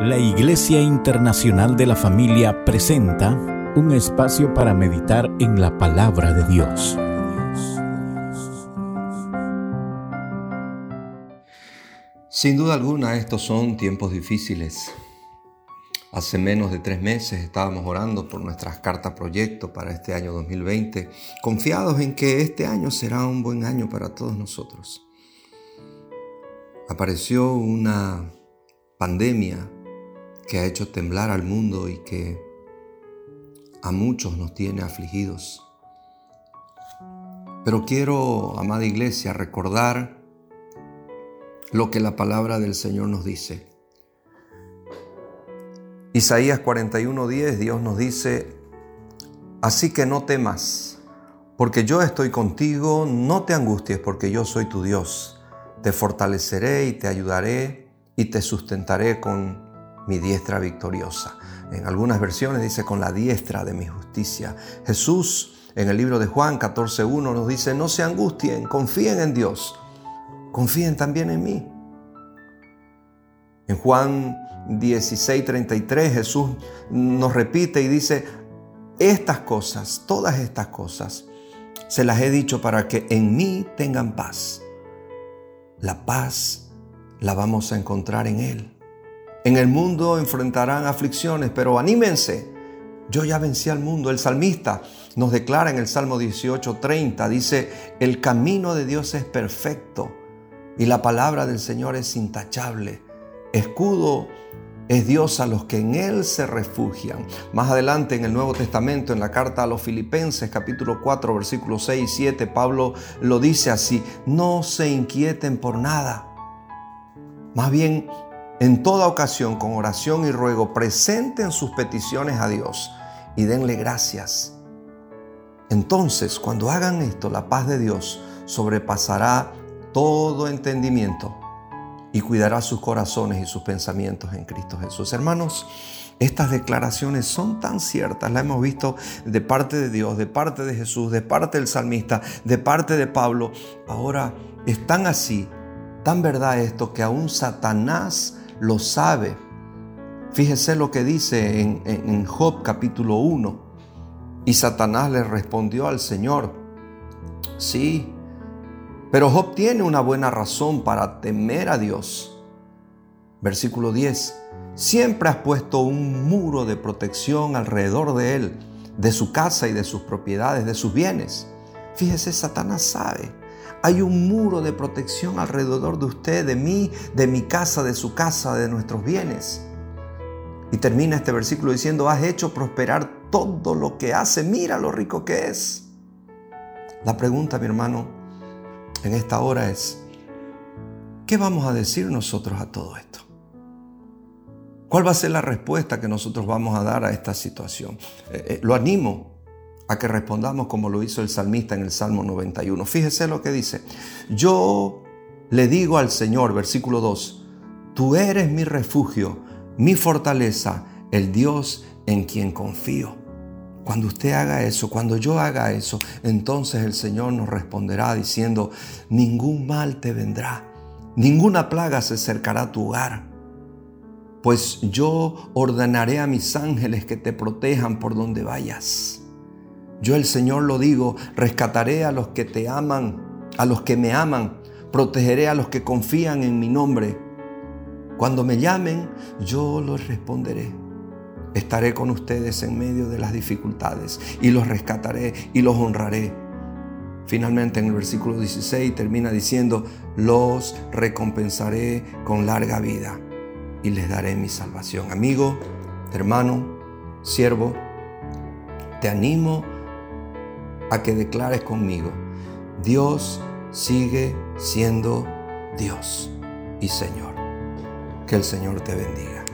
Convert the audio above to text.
La Iglesia Internacional de la Familia presenta un espacio para meditar en la palabra de Dios. Sin duda alguna estos son tiempos difíciles. Hace menos de tres meses estábamos orando por nuestras cartas proyecto para este año 2020, confiados en que este año será un buen año para todos nosotros. Apareció una pandemia que ha hecho temblar al mundo y que a muchos nos tiene afligidos. Pero quiero, amada iglesia, recordar lo que la palabra del Señor nos dice. Isaías 41:10, Dios nos dice, así que no temas, porque yo estoy contigo, no te angusties, porque yo soy tu Dios. Te fortaleceré y te ayudaré y te sustentaré con mi diestra victoriosa. En algunas versiones dice con la diestra de mi justicia. Jesús en el libro de Juan 14.1 nos dice, no se angustien, confíen en Dios, confíen también en mí. En Juan 16.33 Jesús nos repite y dice, estas cosas, todas estas cosas, se las he dicho para que en mí tengan paz. La paz la vamos a encontrar en Él. En el mundo enfrentarán aflicciones, pero anímense. Yo ya vencí al mundo. El salmista nos declara en el Salmo 18:30, dice, el camino de Dios es perfecto y la palabra del Señor es intachable. Escudo es Dios a los que en Él se refugian. Más adelante en el Nuevo Testamento, en la carta a los Filipenses, capítulo 4, versículos 6 y 7, Pablo lo dice así, no se inquieten por nada. Más bien, en toda ocasión, con oración y ruego, presenten sus peticiones a Dios y denle gracias. Entonces, cuando hagan esto, la paz de Dios sobrepasará todo entendimiento y cuidará sus corazones y sus pensamientos en Cristo Jesús. Hermanos, estas declaraciones son tan ciertas, las hemos visto de parte de Dios, de parte de Jesús, de parte del salmista, de parte de Pablo. Ahora están así, tan verdad esto que aún Satanás lo sabe. Fíjese lo que dice en, Job capítulo 1. Y Satanás le respondió al Señor, sí, pero Job tiene una buena razón para temer a Dios. Versículo 10. Siempre has puesto un muro de protección alrededor de él, de su casa y de sus propiedades, de sus bienes. Fíjese, Satanás sabe hay un muro de protección alrededor de usted, de mí, de mi casa, de su casa, de nuestros bienes. Y termina este versículo diciendo, has hecho prosperar todo lo que hace, mira lo rico que es. La pregunta, mi hermano, en esta hora es, ¿qué vamos a decir nosotros a todo esto? ¿Cuál va a ser la respuesta que nosotros vamos a dar a esta situación? Eh, eh, lo animo a que respondamos como lo hizo el salmista en el Salmo 91. Fíjese lo que dice. Yo le digo al Señor, versículo 2, tú eres mi refugio, mi fortaleza, el Dios en quien confío. Cuando usted haga eso, cuando yo haga eso, entonces el Señor nos responderá diciendo, ningún mal te vendrá, ninguna plaga se acercará a tu hogar. Pues yo ordenaré a mis ángeles que te protejan por donde vayas. Yo el Señor lo digo, rescataré a los que te aman, a los que me aman, protegeré a los que confían en mi nombre. Cuando me llamen, yo los responderé. Estaré con ustedes en medio de las dificultades y los rescataré y los honraré. Finalmente en el versículo 16 termina diciendo, los recompensaré con larga vida y les daré mi salvación. Amigo, hermano, siervo, te animo a que declares conmigo, Dios sigue siendo Dios y Señor. Que el Señor te bendiga.